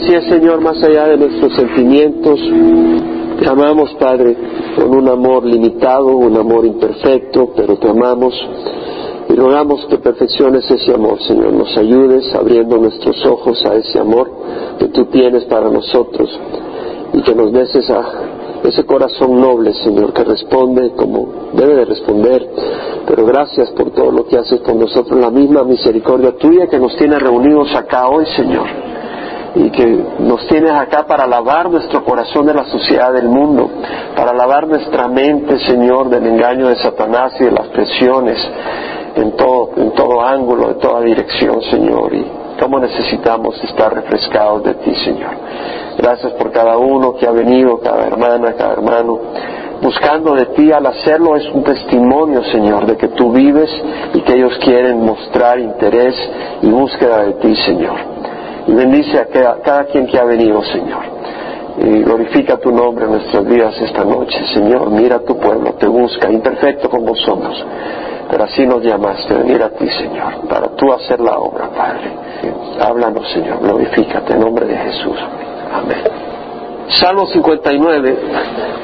Si es Señor, más allá de nuestros sentimientos, te amamos, Padre, con un amor limitado, un amor imperfecto, pero te amamos y rogamos que perfecciones ese amor, Señor. Nos ayudes abriendo nuestros ojos a ese amor que tú tienes para nosotros y que nos des ese corazón noble, Señor, que responde como debe de responder. Pero gracias por todo lo que haces con nosotros, la misma misericordia tuya que nos tiene reunidos acá hoy, Señor y que nos tienes acá para lavar nuestro corazón de la sociedad del mundo, para lavar nuestra mente, Señor, del engaño de Satanás y de las presiones en todo, en todo ángulo, en toda dirección, Señor. Y cómo necesitamos estar refrescados de ti, Señor. Gracias por cada uno que ha venido, cada hermana, cada hermano buscando de ti, al hacerlo es un testimonio, Señor, de que tú vives y que ellos quieren mostrar interés y búsqueda de ti, Señor. Y bendice a cada, quien que ha venido, Señor. Y glorifica tu nombre en nuestros días esta noche, Señor. Mira a tu pueblo, te busca, imperfecto como somos. Pero así nos llamaste, venir a ti, Señor, para tú hacer la obra, Padre. Háblanos, Señor, glorifícate en nombre de Jesús. Amén. Salmo 59,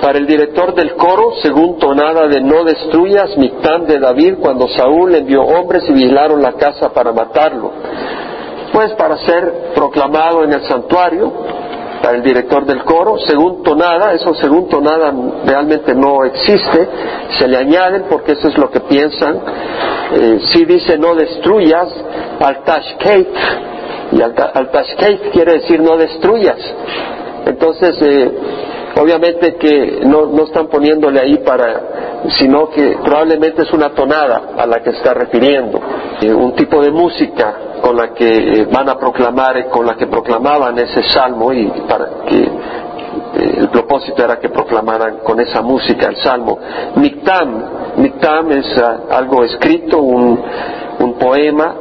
para el director del coro, según tonada de no destruyas, Mictán de David, cuando Saúl envió hombres y vigilaron la casa para matarlo pues para ser proclamado en el santuario, para el director del coro, según tonada, eso según tonada realmente no existe, se le añaden porque eso es lo que piensan, eh, si dice no destruyas, al tashkeit, y al, tashkeit quiere decir no destruyas, entonces eh, obviamente que no, no están poniéndole ahí para, sino que probablemente es una tonada a la que está refiriendo, eh, un tipo de música con la que eh, van a proclamar, con la que proclamaban ese salmo y para que eh, el propósito era que proclamaran con esa música el salmo. Mictam, Mictam es ah, algo escrito, un, un poema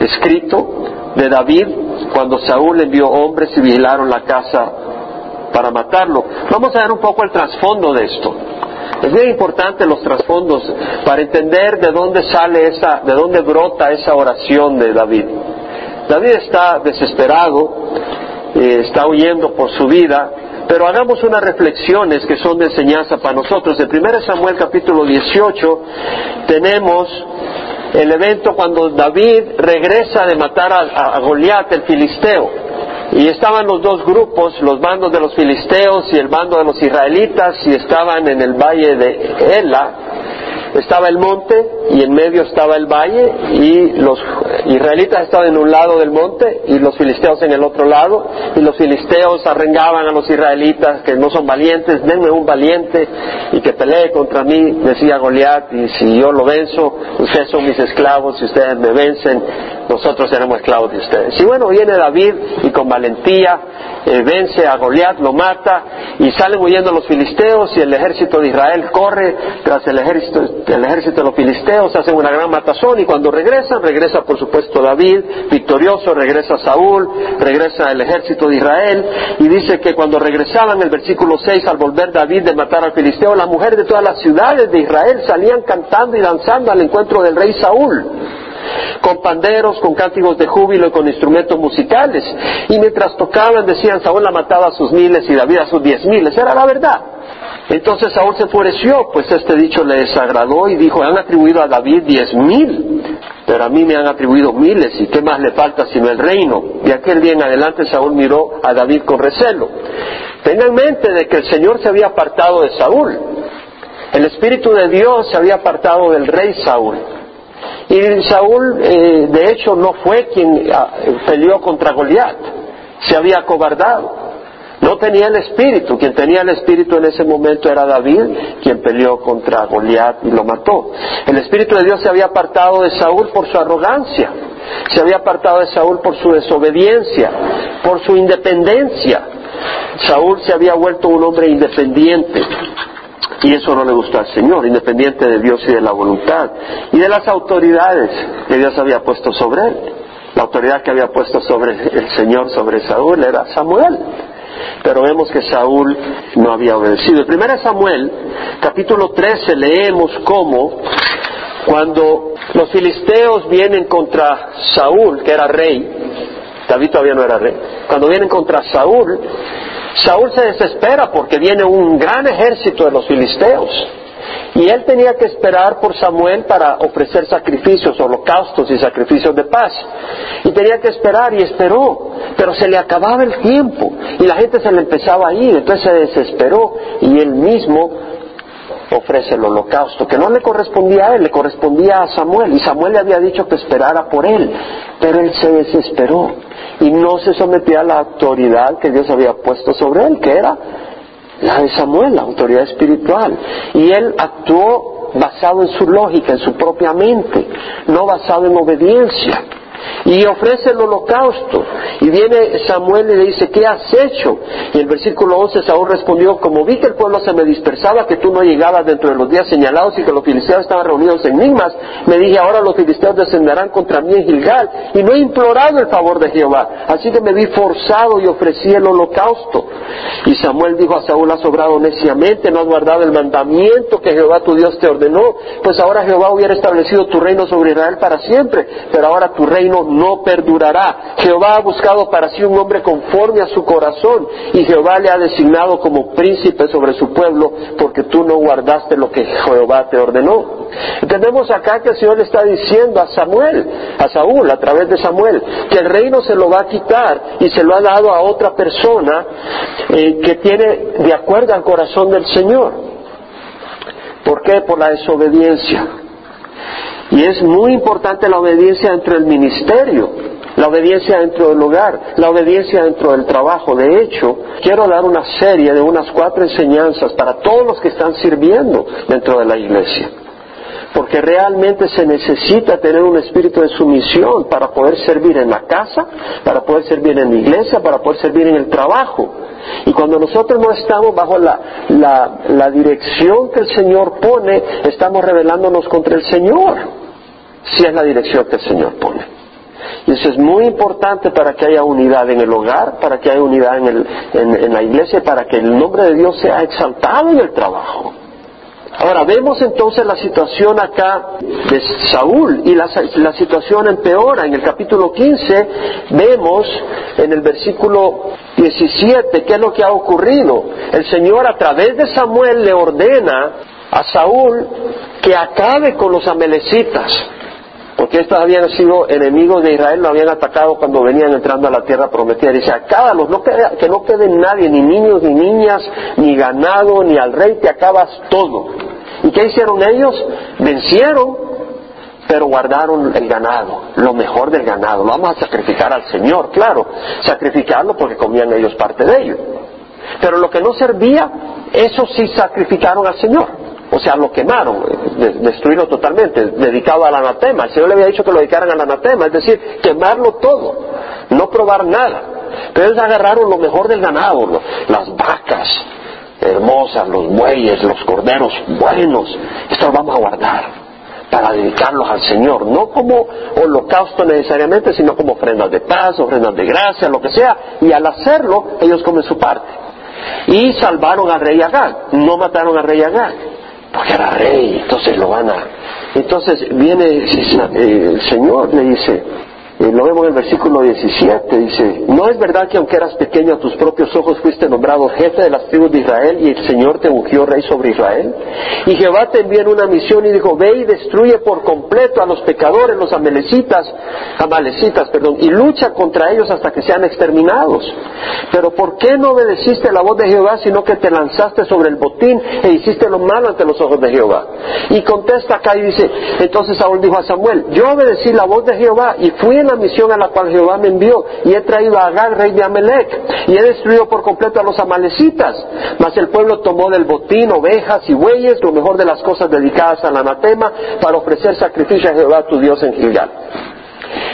escrito de David cuando Saúl envió hombres y vigilaron la casa para matarlo. Vamos a ver un poco el trasfondo de esto. Es bien importante los trasfondos para entender de dónde sale esa, de dónde brota esa oración de David. David está desesperado, eh, está huyendo por su vida, pero hagamos unas reflexiones que son de enseñanza para nosotros. En 1 Samuel capítulo 18 tenemos el evento cuando David regresa de matar a, a Goliat, el filisteo. Y estaban los dos grupos, los bandos de los filisteos y el bando de los israelitas, y estaban en el valle de Ela, estaba el monte y en medio estaba el valle y los israelitas estaban en un lado del monte y los filisteos en el otro lado y los filisteos arrengaban a los israelitas que no son valientes, denme un valiente y que pelee contra mí, decía Goliat, y si yo lo venzo, ustedes son mis esclavos, si ustedes me vencen, nosotros seremos esclavos de ustedes. Y bueno, viene David y con valentía eh, vence a Goliat, lo mata y salen huyendo los filisteos y el ejército de Israel corre tras el ejército, el ejército de los filisteos, hacen una gran matazón y cuando regresan, regresa por supuesto David, victorioso, regresa Saúl, regresa el ejército de Israel y dice que cuando regresaban, el versículo 6, al volver David de matar al filisteo, las mujeres de todas las ciudades de Israel salían cantando y danzando al encuentro del rey Saúl con panderos, con cánticos de júbilo y con instrumentos musicales. Y mientras tocaban decían, Saúl la mataba a sus miles y David a sus diez miles. Era la verdad. Entonces Saúl se enfureció, pues este dicho le desagradó y dijo, han atribuido a David diez mil, pero a mí me han atribuido miles, y qué más le falta sino el reino. De aquel día en adelante Saúl miró a David con recelo. Tenga en mente de que el Señor se había apartado de Saúl. El Espíritu de Dios se había apartado del rey Saúl. Y Saúl, eh, de hecho, no fue quien ah, peleó contra Goliat, se había acobardado. No tenía el espíritu, quien tenía el espíritu en ese momento era David, quien peleó contra Goliat y lo mató. El espíritu de Dios se había apartado de Saúl por su arrogancia, se había apartado de Saúl por su desobediencia, por su independencia. Saúl se había vuelto un hombre independiente, y eso no le gustó al Señor, independiente de Dios y de la voluntad. Y de las autoridades que Dios había puesto sobre él. La autoridad que había puesto sobre el Señor, sobre Saúl, era Samuel. Pero vemos que Saúl no había obedecido. En 1 Samuel, capítulo 13, leemos cómo cuando los filisteos vienen contra Saúl, que era rey, David todavía no era rey. Cuando vienen contra Saúl, Saúl se desespera porque viene un gran ejército de los filisteos. Y él tenía que esperar por Samuel para ofrecer sacrificios, holocaustos y sacrificios de paz. Y tenía que esperar y esperó, pero se le acababa el tiempo y la gente se le empezaba a ir, entonces se desesperó y él mismo ofrece el holocausto, que no le correspondía a él, le correspondía a Samuel, y Samuel le había dicho que esperara por él, pero él se desesperó y no se sometía a la autoridad que Dios había puesto sobre él, que era la de Samuel, la autoridad espiritual. Y él actuó basado en su lógica, en su propia mente, no basado en obediencia y ofrece el holocausto. Y viene Samuel y le dice, ¿qué has hecho? Y en el versículo 11 Saúl respondió, como vi que el pueblo se me dispersaba, que tú no llegabas dentro de los días señalados y que los filisteos estaban reunidos en Nimas, me dije, ahora los filisteos descenderán contra mí en Gilgal. Y no he implorado el favor de Jehová. Así que me vi forzado y ofrecí el holocausto. Y Samuel dijo a Saúl, has obrado neciamente, no has guardado el mandamiento que Jehová tu Dios te ordenó, pues ahora Jehová hubiera establecido tu reino sobre Israel para siempre, pero ahora tu reino no perdurará. Jehová ha buscado para sí un hombre conforme a su corazón y Jehová le ha designado como príncipe sobre su pueblo porque tú no guardaste lo que Jehová te ordenó. Entendemos acá que el Señor le está diciendo a Samuel, a Saúl, a través de Samuel, que el reino se lo va a quitar y se lo ha dado a otra persona eh, que tiene de acuerdo al corazón del Señor. ¿Por qué? Por la desobediencia. Y es muy importante la obediencia dentro del ministerio, la obediencia dentro del hogar, la obediencia dentro del trabajo. De hecho, quiero dar una serie de unas cuatro enseñanzas para todos los que están sirviendo dentro de la iglesia. Porque realmente se necesita tener un espíritu de sumisión para poder servir en la casa, para poder servir en la iglesia, para poder servir en el trabajo. Y cuando nosotros no estamos bajo la, dirección que el Señor pone, estamos rebelándonos contra el Señor si es la dirección que el Señor pone. Y eso es muy importante para que haya unidad en el hogar, para que haya unidad en, la iglesia, para que el nombre de Dios sea exaltado en el trabajo. Ahora vemos entonces la situación acá de Saúl y la, situación empeora. En el capítulo 15 vemos en el versículo 17 qué es lo que ha ocurrido. El Señor a través de Samuel le ordena a Saúl que acabe con los amelecitas porque estos habían sido enemigos de Israel, lo habían atacado cuando venían entrando a la tierra prometida. Dice, acábalos, no que no quede nadie, ni niños, ni niñas, ni ganado, ni al rey, te acabas todo. ¿Y qué hicieron ellos? Vencieron, pero guardaron el ganado, lo mejor del ganado. Lo vamos a sacrificar al Señor, claro, sacrificarlo porque comían ellos parte de ello. Pero lo que no servía, eso sí sacrificaron al Señor. O sea, lo quemaron, destruirlo totalmente, dedicado al anatema. El Señor le había dicho que lo dedicaran al anatema, es decir, quemarlo todo, no probar nada. Pero ellos agarraron lo mejor del ganado, las vacas hermosas, los bueyes, los corderos buenos. Esto lo vamos a guardar para dedicarlos al Señor, no como holocausto necesariamente, sino como ofrendas de paz, ofrendas de gracia, lo que sea. Y al hacerlo, ellos comen su parte. Y salvaron al rey Agag, no mataron al rey Agag porque era rey, entonces lo van a... Entonces viene el Señor, le dice, eh, lo vemos en el versículo 17, dice, ¿no es verdad que aunque eras pequeño a tus propios ojos fuiste nombrado jefe de las tribus de Israel y el Señor te ungió rey sobre Israel? Y Jehová te envió en una misión y dijo, ve y destruye por completo a los pecadores, los amalecitas, amalecitas, perdón, y lucha contra ellos hasta que sean exterminados. Pero ¿por qué no obedeciste la voz de Jehová, sino que te lanzaste sobre el botín e hiciste lo malo ante los ojos de Jehová? Y contesta acá y dice, entonces Saúl dijo a Samuel, yo obedecí la voz de Jehová y fui en la misión a la cual Jehová me envió y he traído a Agag, rey de Amelec, y he destruido por completo a los amalecitas. Mas el pueblo tomó del botín ovejas y bueyes, lo mejor de las cosas dedicadas al anatema, para ofrecer sacrificio a Jehová tu Dios en Gilgal.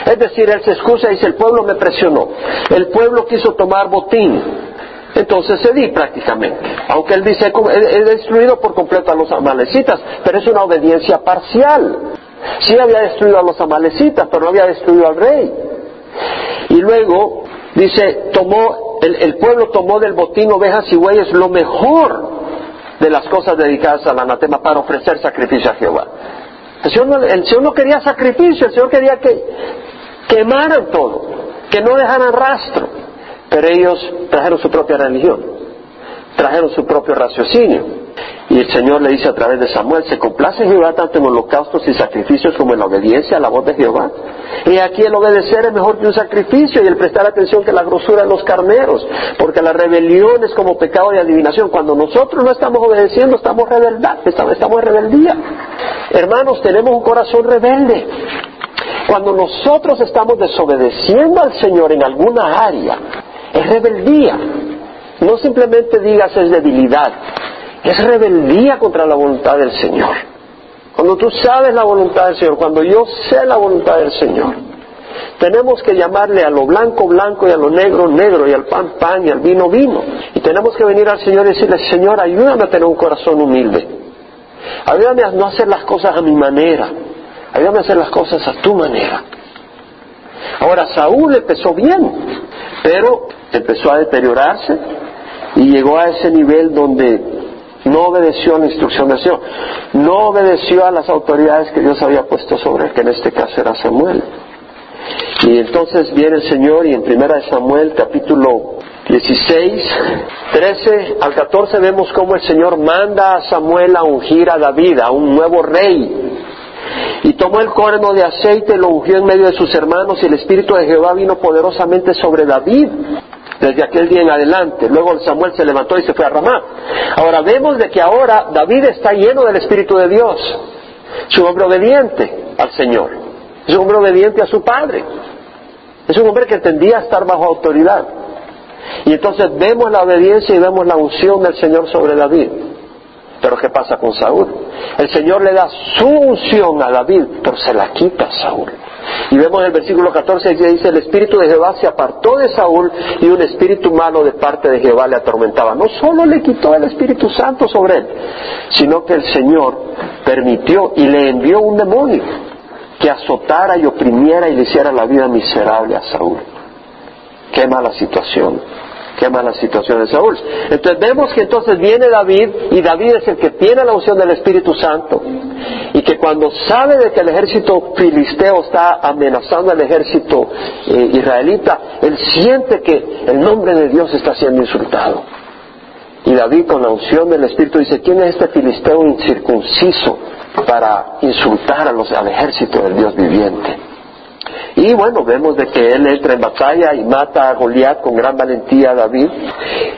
Es decir, él se excusa y dice, el pueblo me presionó, el pueblo quiso tomar botín, entonces cedí prácticamente. Aunque él dice, he destruido por completo a los amalecitas, pero es una obediencia parcial. Sí había destruido a los amalecitas, pero no había destruido al rey. Y luego dice, tomó, el, pueblo tomó del botín ovejas y bueyes lo mejor de las cosas dedicadas al anatema para ofrecer sacrificio a Jehová. El Señor, no, el Señor no quería sacrificio, el Señor quería que quemaran todo. que no dejaran rastro, pero ellos trajeron su propia religión, trajeron su propio raciocinio. Y el Señor le dice a través de Samuel, ¿se complace Jehová tanto en holocaustos y sacrificios como en la obediencia a la voz de Jehová? Y aquí el obedecer es mejor que un sacrificio y el prestar atención que la grosura de los carneros, porque la rebelión es como pecado de adivinación. Cuando nosotros no estamos obedeciendo, estamos rebeldad, estamos, en rebeldía. Hermanos, tenemos un corazón rebelde. Cuando nosotros estamos desobedeciendo al Señor en alguna área, es rebeldía. No simplemente digas es debilidad, es rebeldía contra la voluntad del Señor. Cuando tú sabes la voluntad del Señor, cuando yo sé la voluntad del Señor, tenemos que llamarle a lo blanco blanco y a lo negro negro y al pan pan y al vino vino. Y tenemos que venir al Señor y decirle, Señor, ayúdame a tener un corazón humilde. Ayúdame a no hacer las cosas a mi manera. Ayúdame a hacer las cosas a tu manera. Ahora, Saúl empezó bien, pero empezó a deteriorarse y llegó a ese nivel donde no obedeció a la instrucción del Señor, no obedeció a las autoridades que Dios había puesto sobre él, que en este caso era Samuel. Y entonces viene el Señor y en primera de Samuel capítulo 16, 13 al 14 vemos cómo el Señor manda a Samuel a ungir a David, a un nuevo rey. Y tomó el corno de aceite, lo ungió en medio de sus hermanos y el Espíritu de Jehová vino poderosamente sobre David desde aquel día en adelante. Luego Samuel se levantó y se fue a Ramá. Ahora vemos de que ahora David está lleno del Espíritu de Dios. Es un hombre obediente al Señor. Es un hombre obediente a su padre. Es un hombre que entendía estar bajo autoridad. Y entonces vemos la obediencia y vemos la unción del Señor sobre David. Pero ¿qué pasa con Saúl? El Señor le da su unción a David, pero se la quita a Saúl. Y vemos en el versículo 14 que dice, el espíritu de Jehová se apartó de Saúl y un espíritu malo de parte de Jehová le atormentaba. No solo le quitó el Espíritu Santo sobre él, sino que el Señor permitió y le envió un demonio que azotara y oprimiera y le hiciera la vida miserable a Saúl. Qué mala situación qué mala situación de Saúl. Entonces vemos que entonces viene David y David es el que tiene la unción del Espíritu Santo y que cuando sabe de que el ejército filisteo está amenazando al ejército eh, israelita, él siente que el nombre de Dios está siendo insultado. Y David con la unción del Espíritu dice, ¿quién es este filisteo incircunciso para insultar a los, al ejército del Dios viviente? Y bueno, vemos de que él entra en batalla y mata a Goliat con gran valentía a David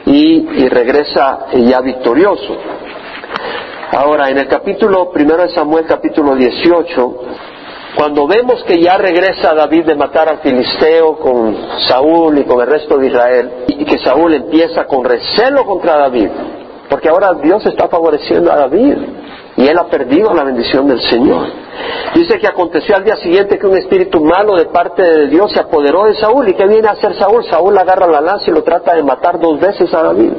y, regresa ya victorioso. Ahora, en el capítulo primero de Samuel, capítulo 18, cuando vemos que ya regresa David de matar al filisteo con Saúl y con el resto de Israel, y que Saúl empieza con recelo contra David, porque ahora Dios está favoreciendo a David y él ha perdido la bendición del Señor. Dice que aconteció al día siguiente que un espíritu malo de parte de Dios se apoderó de Saúl. ¿Y qué viene a hacer Saúl? Saúl agarra la lanza y lo trata de matar dos veces a David.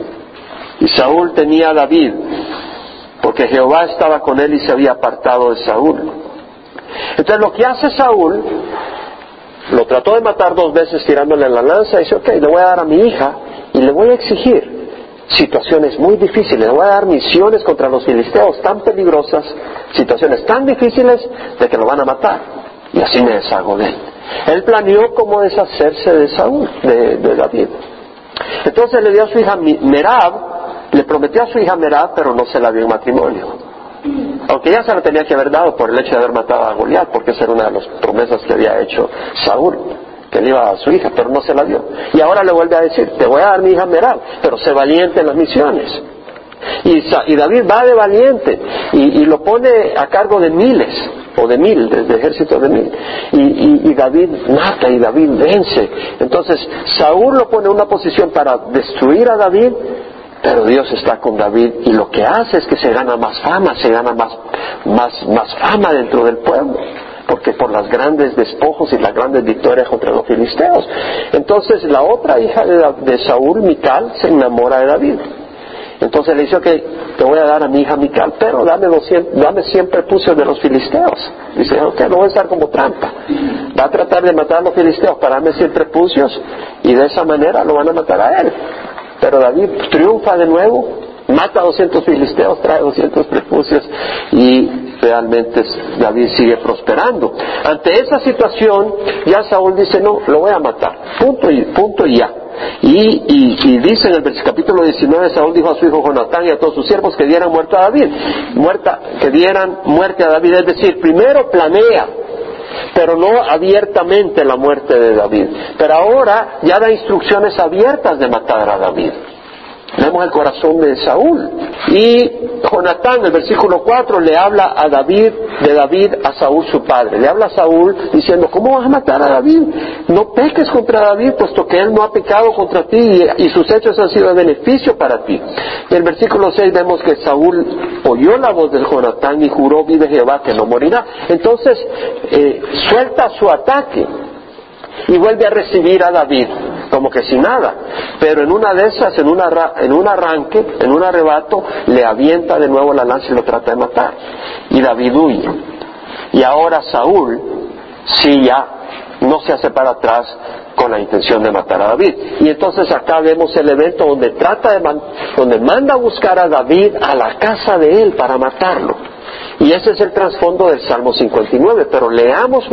Y Saúl tenía a David, porque Jehová estaba con él y se había apartado de Saúl. Entonces lo que hace Saúl, lo trató de matar dos veces tirándole la lanza y dice, ok, le voy a dar a mi hija y le voy a exigir situaciones muy difíciles. Le voy a dar misiones contra los filisteos tan peligrosas, situaciones tan difíciles de que lo van a matar. Y así me deshago de él. Él planeó cómo deshacerse de Saúl, de, David. Entonces le dio a su hija Merab, le prometió a su hija Merab, pero no se la dio en matrimonio. Aunque ya se la tenía que haber dado por el hecho de haber matado a Goliat, porque esa era una de las promesas que había hecho Saúl que le iba a su hija, pero no se la dio. Y ahora le vuelve a decir, te voy a dar mi hija Meral, pero sé valiente en las misiones. Y, David va de valiente y, lo pone a cargo de miles, o de mil, de, ejército de mil. Y, David mata y David vence. Entonces Saúl lo pone en una posición para destruir a David, pero Dios está con David y lo que hace es que se gana más fama, se gana más, más, más fama dentro del pueblo porque por las grandes despojos y las grandes victorias contra los filisteos. Entonces la otra hija de, Saúl, Mical, se enamora de David. Entonces le dice, ok, te voy a dar a mi hija Mical, pero dame, dame 100 prepucios de los filisteos. Dice, ok, no voy a estar como trampa. Va a tratar de matar a los filisteos para darme 100 prepucios y de esa manera lo van a matar a él. Pero David triunfa de nuevo, mata a 200 filisteos, trae 200 prepucios y realmente David sigue prosperando. Ante esa situación, ya Saúl dice, no, lo voy a matar. Punto y, punto y ya. Y, y, dice en el capítulo 19, Saúl dijo a su hijo Jonatán y a todos sus siervos que dieran muerte a David, muerta, que dieran muerte a David, es decir, primero planea, pero no abiertamente la muerte de David. Pero ahora ya da instrucciones abiertas de matar a David. Vemos el corazón de Saúl. Y Jonatán, el versículo 4, le habla a David, de David a Saúl su padre. Le habla a Saúl diciendo, ¿cómo vas a matar a David? No peques contra David, puesto que él no ha pecado contra ti y, sus hechos han sido de beneficio para ti. En el versículo 6 vemos que Saúl oyó la voz de Jonatán y juró, vive Jehová, que no morirá. Entonces, eh, suelta su ataque y vuelve a recibir a David como que sin nada. Pero en una de esas, en, en un arranque, en un arrebato, le avienta de nuevo la lanza y lo trata de matar. Y David huye. Y ahora Saúl, sí ya, no se hace para atrás con la intención de matar a David. Y entonces acá vemos el evento donde trata de, donde manda a buscar a David a la casa de él para matarlo. Y ese es el trasfondo del Salmo 59, pero leamos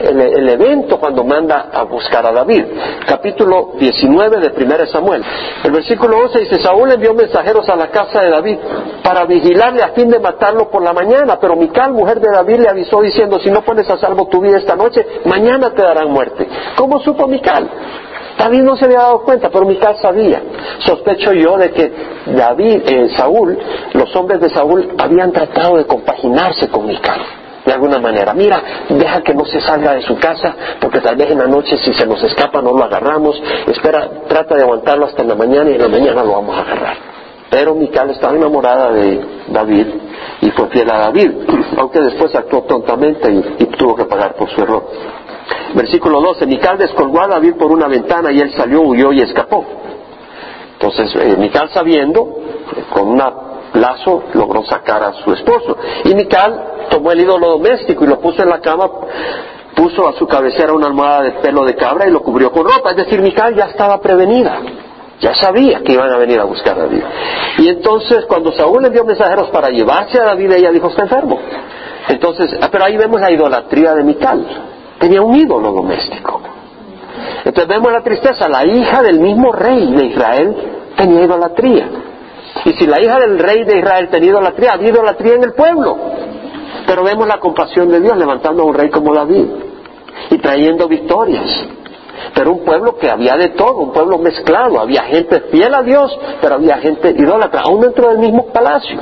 el, evento cuando manda a buscar a David. Capítulo 19 de 1 Samuel. El versículo 11 dice, Saúl envió mensajeros a la casa de David para vigilarle a fin de matarlo por la mañana, pero Mical, mujer de David, le avisó diciendo, si no pones a salvo tu vida esta noche, mañana te darán muerte. ¿Cómo supo Mical? David no se había dado cuenta, pero Mical sabía. Sospecho yo de que David, eh, Saúl, los hombres de Saúl habían tratado de compaginarse con Mical de alguna manera. Mira, deja que no se salga de su casa, porque tal vez en la noche si se nos escapa no lo agarramos. Espera, trata de aguantarlo hasta en la mañana y en la mañana lo vamos a agarrar. Pero Mical estaba enamorada de David y fue fiel a David, aunque después actuó tontamente y tuvo que pagar por su error. Versículo 12, Mical descolgó a David por una ventana y él salió, huyó y escapó. Entonces, eh, Mical sabiendo, con un lazo logró sacar a su esposo. Y Mical tomó el ídolo doméstico y lo puso en la cama, puso a su cabecera una almohada de pelo de cabra y lo cubrió con ropa. Es decir, Mical ya estaba prevenida. Ya sabía que iban a venir a buscar a David. Y entonces, cuando Saúl envió mensajeros para llevarse a David, ella dijo, está enfermo. Entonces, pero ahí vemos la idolatría de Mical tenía un ídolo doméstico. Entonces vemos la tristeza, la hija del mismo rey de Israel tenía idolatría. Y si la hija del rey de Israel tenía idolatría, había idolatría en el pueblo. Pero vemos la compasión de Dios levantando a un rey como David y trayendo victorias. Pero un pueblo que había de todo, un pueblo mezclado, había gente fiel a Dios, pero había gente idólatra, aún dentro del mismo palacio.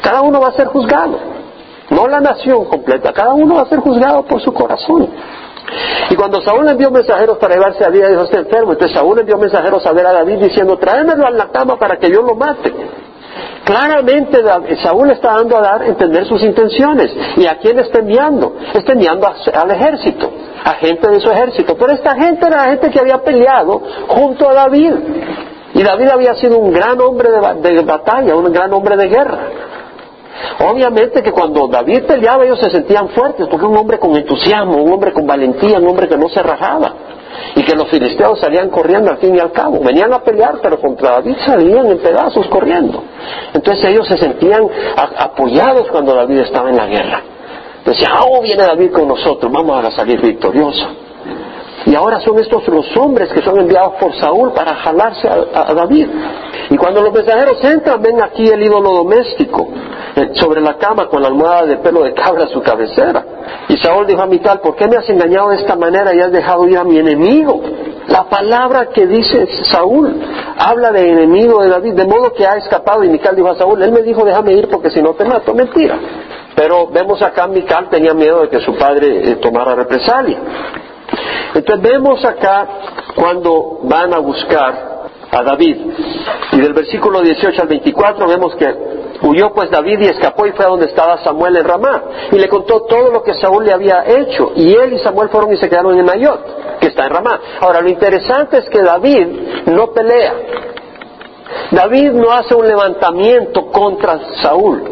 Cada uno va a ser juzgado no la nación completa, cada uno va a ser juzgado por su corazón. Y cuando Saúl envió mensajeros para llevarse a David, dijo, está enfermo. Entonces Saúl envió mensajeros a ver a David diciendo, tráemelo a la cama para que yo lo mate. Claramente Saúl está dando a dar a entender sus intenciones. ¿Y a quién está enviando? Está enviando al ejército, a gente de su ejército. Pero esta gente era la gente que había peleado junto a David. Y David había sido un gran hombre de batalla, un gran hombre de guerra. Obviamente que cuando David peleaba ellos se sentían fuertes, porque un hombre con entusiasmo, un hombre con valentía, un hombre que no se rajaba. Y que los filisteos salían corriendo al fin y al cabo. Venían a pelear, pero contra David salían en pedazos corriendo. Entonces ellos se sentían apoyados cuando David estaba en la guerra. Decían, oh, viene David con nosotros, vamos a salir victoriosos. Y ahora son estos los hombres que son enviados por Saúl para jalarse a, David. Y cuando los mensajeros entran, ven aquí el ídolo doméstico eh, sobre la cama con la almohada de pelo de cabra a su cabecera. Y Saúl dijo a Mical, ¿por qué me has engañado de esta manera y has dejado ir a mi enemigo? La palabra que dice Saúl habla de enemigo de David, de modo que ha escapado. Y Mical dijo a Saúl, él me dijo, déjame ir porque si no te mato. Mentira. Pero vemos acá, Mical tenía miedo de que su padre eh, tomara represalia. Entonces vemos acá cuando van a buscar a David. Y del versículo 18 al 24 vemos que huyó pues David y escapó y fue a donde estaba Samuel en Ramá. Y le contó todo lo que Saúl le había hecho. Y él y Samuel fueron y se quedaron en Mayot, que está en Ramá. Ahora lo interesante es que David no pelea. David no hace un levantamiento contra Saúl.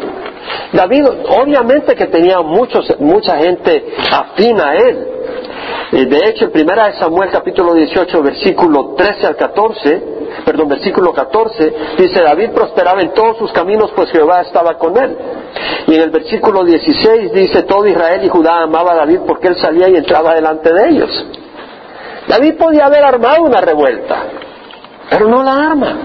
David obviamente que tenía muchos, mucha gente afín a él, de hecho, en primera de Samuel capítulo 18, versículo 13 al 14, perdón, versículo 14, dice, David prosperaba en todos sus caminos, pues Jehová estaba con él. Y en el versículo 16 dice, todo Israel y Judá amaba a David porque él salía y entraba delante de ellos. David podía haber armado una revuelta, pero no la arma.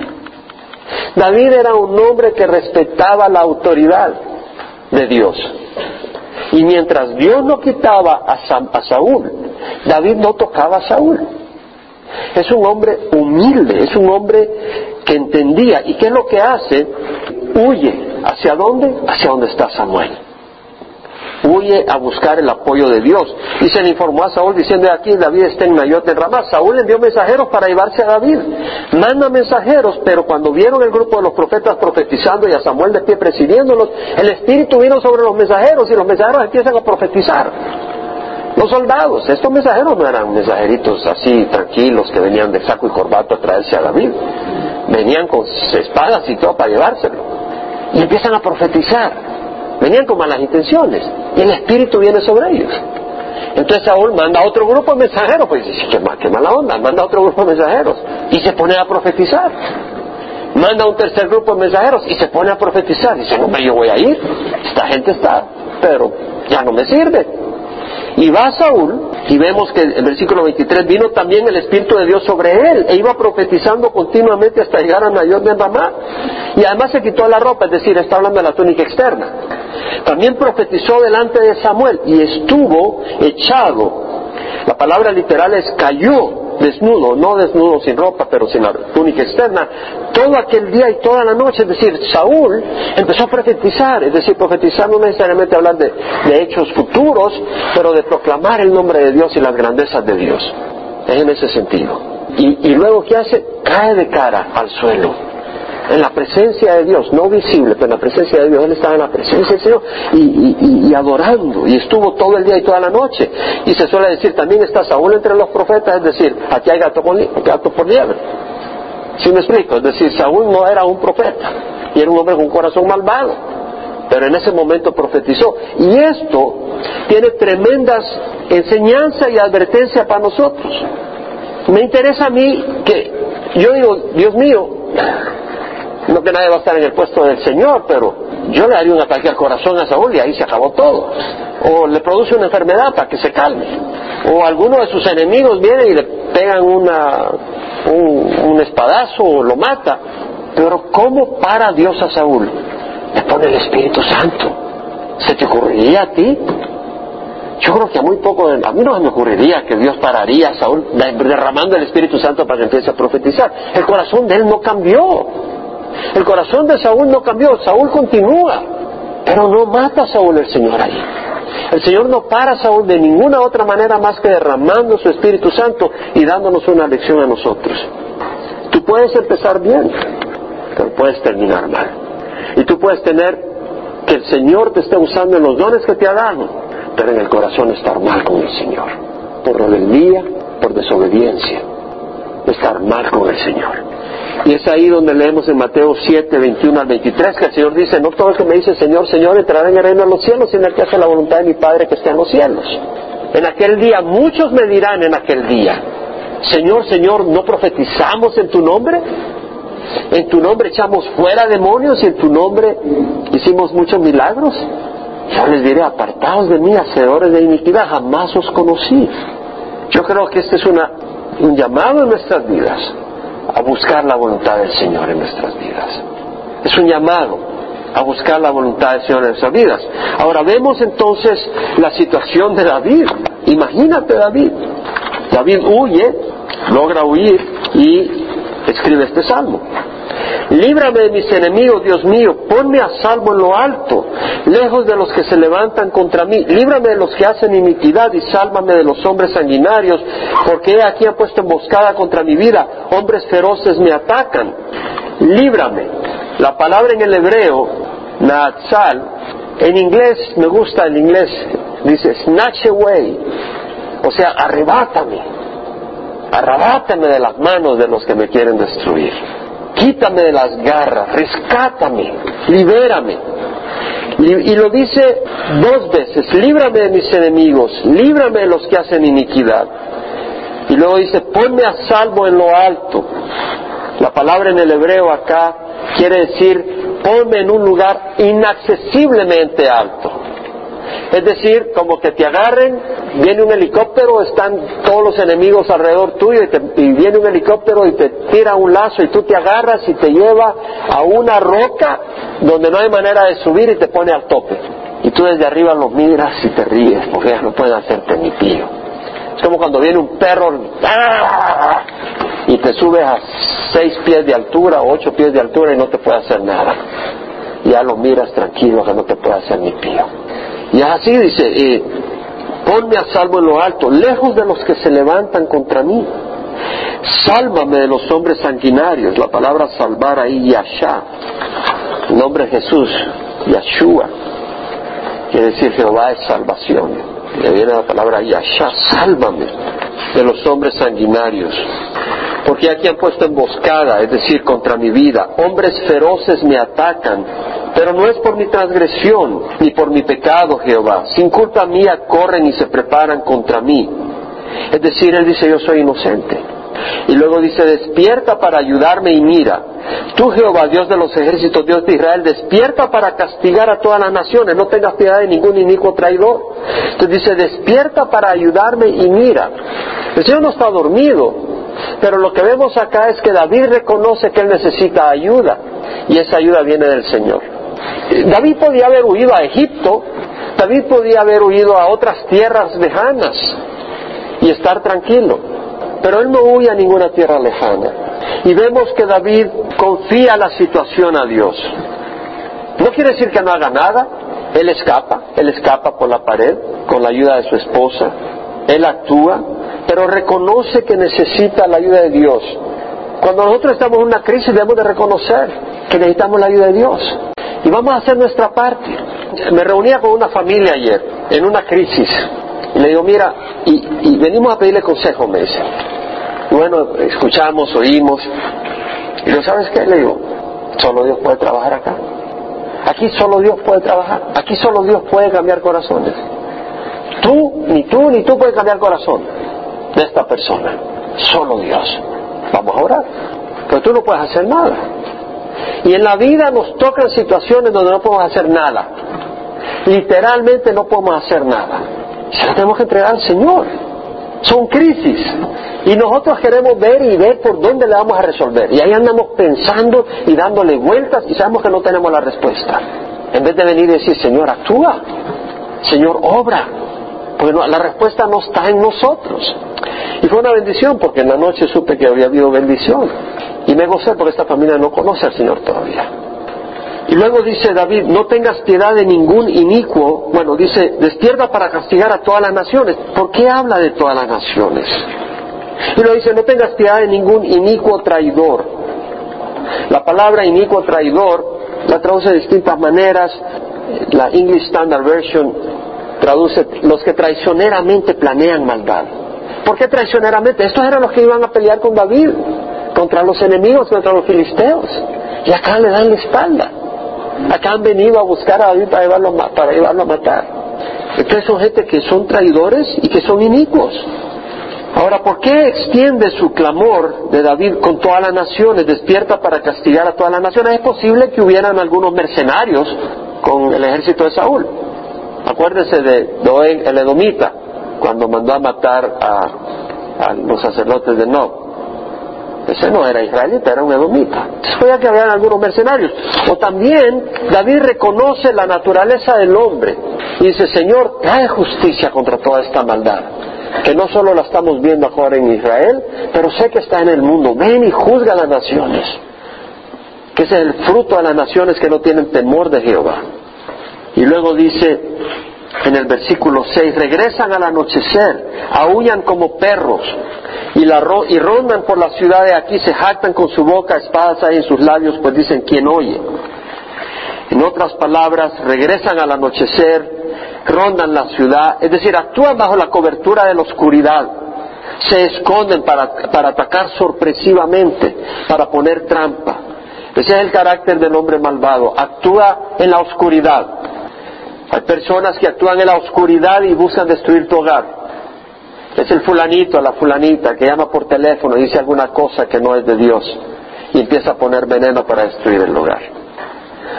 David era un hombre que respetaba la autoridad de Dios. Y mientras Dios no quitaba a, Saúl, David no tocaba a Saúl. Es un hombre humilde, es un hombre que entendía. ¿Y qué es lo que hace? Huye. ¿Hacia dónde? Hacia donde está Samuel. Huye a buscar el apoyo de Dios. Y se le informó a Saúl diciendo, aquí David está en Nayot en Ramá. Saúl envió mensajeros para llevarse a David. Manda mensajeros, pero cuando vieron el grupo de los profetas profetizando y a Samuel de pie presidiéndolos, el Espíritu vino sobre los mensajeros y los mensajeros empiezan a profetizar. Los soldados, estos mensajeros no eran mensajeritos así tranquilos que venían de saco y corbato a traerse a David. Venían con espadas y todo para llevárselo. Y empiezan a profetizar. Venían con malas intenciones. Y el Espíritu viene sobre ellos. Entonces Saúl manda a otro grupo de mensajeros, pues dice, qué, qué mala onda, manda a otro grupo de mensajeros y se pone a profetizar. Manda a un tercer grupo de mensajeros y se pone a profetizar. Dice, no, yo voy a ir, esta gente está, pero ya no me sirve. Y va Saúl, y vemos que en el versículo 23 vino también el Espíritu de Dios sobre él, e iba profetizando continuamente hasta llegar a Nayot de Ramá. Y además se quitó la ropa, es decir, está hablando de la túnica externa. También profetizó delante de Samuel y estuvo echado. La palabra literal es cayó desnudo, no desnudo sin ropa, pero sin la túnica externa, todo aquel día y toda la noche. Es decir, Saúl empezó a profetizar, es decir, profetizar no necesariamente hablar de, hechos futuros, pero de proclamar el nombre de Dios y las grandezas de Dios. Es en ese sentido. Y, y luego, ¿qué hace? Cae de cara al suelo en la presencia de Dios, no visible, pero en la presencia de Dios, él estaba en la presencia del Señor y, adorando, y estuvo todo el día y toda la noche. Y se suele decir, también está Saúl entre los profetas, es decir, aquí hay gato, gato por liebre. ¿Sí me explico? Es decir, Saúl no era un profeta, y era un hombre con un corazón malvado, pero en ese momento profetizó. Y esto tiene tremendas enseñanzas y advertencias para nosotros. Me interesa a mí que, yo digo, Dios mío, no que nadie va a estar en el puesto del Señor, pero yo le haría un ataque al corazón a Saúl y ahí se acabó todo. O le produce una enfermedad para que se calme. O alguno de sus enemigos viene y le pegan una, un, espadazo o lo mata. Pero ¿cómo para Dios a Saúl? Le pone el Espíritu Santo. ¿Se te ocurriría a ti? Yo creo que a muy poco, a mí no me ocurriría que Dios pararía a Saúl derramando el Espíritu Santo para que empiece a profetizar. El corazón de él no cambió. El corazón de Saúl no cambió, Saúl continúa, pero no mata a Saúl el Señor ahí. El Señor no para Saúl de ninguna otra manera más que derramando su Espíritu Santo y dándonos una lección a nosotros. Tú puedes empezar bien, pero puedes terminar mal. Y tú puedes tener que el Señor te esté usando en los dones que te ha dado, pero en el corazón estar mal con el Señor. Por rebeldía, por desobediencia. Estar mal con el Señor. Y es ahí donde leemos en Mateo 7, 21 al 23 que el Señor dice, no todo el que me dice Señor, Señor entrará en el reino de los cielos, sino el que hace la voluntad de mi Padre que está en los cielos. En aquel día, muchos me dirán en aquel día, Señor, Señor, ¿no profetizamos en tu nombre? En tu nombre echamos fuera demonios y en tu nombre hicimos muchos milagros. Yo les diré, apartados de mí, hacedores de iniquidad, jamás os conocí. Yo creo que este es una, un llamado en nuestras vidas a buscar la voluntad del Señor en nuestras vidas. Es un llamado a buscar la voluntad del Señor en nuestras vidas. Ahora vemos entonces la situación de David. Imagínate David. David huye, logra huir y escribe este salmo. Líbrame de mis enemigos, Dios mío, ponme a salvo en lo alto, lejos de los que se levantan contra mí. Líbrame de los que hacen iniquidad y sálvame de los hombres sanguinarios, porque aquí han puesto emboscada contra mi vida, hombres feroces me atacan. Líbrame. La palabra en el hebreo, Naatzal, en inglés, me gusta el inglés, dice snatch away, o sea, arrebátame, arrebátame de las manos de los que me quieren destruir quítame de las garras, rescátame, libérame. Y, lo dice dos veces, líbrame de mis enemigos, líbrame de los que hacen iniquidad. Y luego dice, ponme a salvo en lo alto. La palabra en el hebreo acá quiere decir ponme en un lugar inaccesiblemente alto. Es decir, como que te agarren, viene un helicóptero, están todos los enemigos alrededor tuyo y, y, viene un helicóptero y te tira un lazo y tú te agarras y te lleva a una roca donde no hay manera de subir y te pone al tope. Y tú desde arriba lo miras y te ríes porque ya no pueden hacerte ni pío. Es como cuando viene un perro y te subes a seis pies de altura o ocho pies de altura y no te puede hacer nada. Ya lo miras tranquilo que no te puede hacer ni pío. Y así dice, ponme a salvo en lo alto, lejos de los que se levantan contra mí. Sálvame de los hombres sanguinarios. La palabra salvar ahí, Yasha. El nombre de Jesús, Yashua. Quiere decir Jehová es salvación. Le viene la palabra Yasha, sálvame de los hombres sanguinarios. Porque aquí han puesto emboscada, es decir, contra mi vida. Hombres feroces me atacan, pero no es por mi transgresión ni por mi pecado, Jehová. Sin culpa mía corren y se preparan contra mí. Es decir, él dice, yo soy inocente. Y luego dice, despierta para ayudarme y mira. Tú, Jehová, Dios de los ejércitos, Dios de Israel, despierta para castigar a todas las naciones. No tengas piedad de ningún inicuo traidor. Entonces dice, despierta para ayudarme y mira. El Señor no está dormido. Pero lo que vemos acá es que David reconoce que él necesita ayuda. Y esa ayuda viene del Señor. David podía haber huido a Egipto. David podía haber huido a otras tierras lejanas y estar tranquilo. Pero él no huye a ninguna tierra lejana. Y vemos que David confía la situación a Dios. No quiere decir que no haga nada. Él escapa, él escapa por la pared con la ayuda de su esposa. Él actúa, pero reconoce que necesita la ayuda de Dios. Cuando nosotros estamos en una crisis debemos de reconocer que necesitamos la ayuda de Dios. Y vamos a hacer nuestra parte. Me reunía con una familia ayer en una crisis y le digo, mira, y, venimos a pedirle consejo, me dice. bueno, escuchamos, oímos. Y yo, ¿sabes qué? Le digo, solo Dios puede trabajar acá. Aquí solo Dios puede trabajar. Aquí solo Dios puede cambiar corazones. Tú, ni tú, ni tú puedes cambiar corazón de esta persona. Solo Dios. Vamos a orar. Pero tú no puedes hacer nada. Y en la vida nos tocan situaciones donde no podemos hacer nada. Literalmente no podemos hacer nada. Se tenemos que entregar al Señor. Son crisis. Y nosotros queremos ver y ver por dónde le vamos a resolver. Y ahí andamos pensando y dándole vueltas y sabemos que no tenemos la respuesta. En vez de venir y decir, Señor, actúa. Señor, obra. Porque la respuesta no está en nosotros. Y fue una bendición porque en la noche supe que había habido bendición. Y me gocé porque esta familia no conoce al Señor todavía. Y luego dice David, no tengas piedad de ningún inicuo. Bueno, dice, despierta para castigar a todas las naciones. ¿Por qué habla de todas las naciones? Y luego dice, no tengas piedad de ningún inicuo traidor. La palabra inicuo traidor la traduce de distintas maneras. La English Standard Version traduce los que traicioneramente planean maldad. ¿Por qué traicioneramente? Estos eran los que iban a pelear con David, contra los enemigos, contra los filisteos. Y acá le dan la espalda. Acá han venido a buscar a David para llevarlo, para llevarlo a matar. Entonces son gente que son traidores y que son inicuos. Ahora, ¿por qué extiende su clamor de David con todas las naciones? Despierta para castigar a todas las naciones. Es posible que hubieran algunos mercenarios con el ejército de Saúl. Acuérdense de Doeg el Edomita, cuando mandó a matar a, los sacerdotes de Nob. Ese no era israelita, era un edomita. Puede que habían algunos mercenarios. O también David reconoce la naturaleza del hombre y dice, Señor, trae justicia contra toda esta maldad. Que no solo la estamos viendo ahora en Israel, pero sé que está en el mundo. Ven y juzga a las naciones. Que ese es el fruto de las naciones que no tienen temor de Jehová. Y luego dice en el versículo 6, regresan al anochecer, aullan como perros, y, la y rondan por la ciudad de aquí, se jactan con su boca, espadas hay en sus labios, pues dicen, ¿quién oye? En otras palabras, regresan al anochecer, rondan la ciudad, es decir, actúan bajo la cobertura de la oscuridad, se esconden para, para atacar sorpresivamente, para poner trampa. Ese es el carácter del hombre malvado, actúa en la oscuridad. Hay personas que actúan en la oscuridad y buscan destruir tu hogar. Es el fulanito, la fulanita que llama por teléfono y dice alguna cosa que no es de Dios y empieza a poner veneno para destruir el hogar.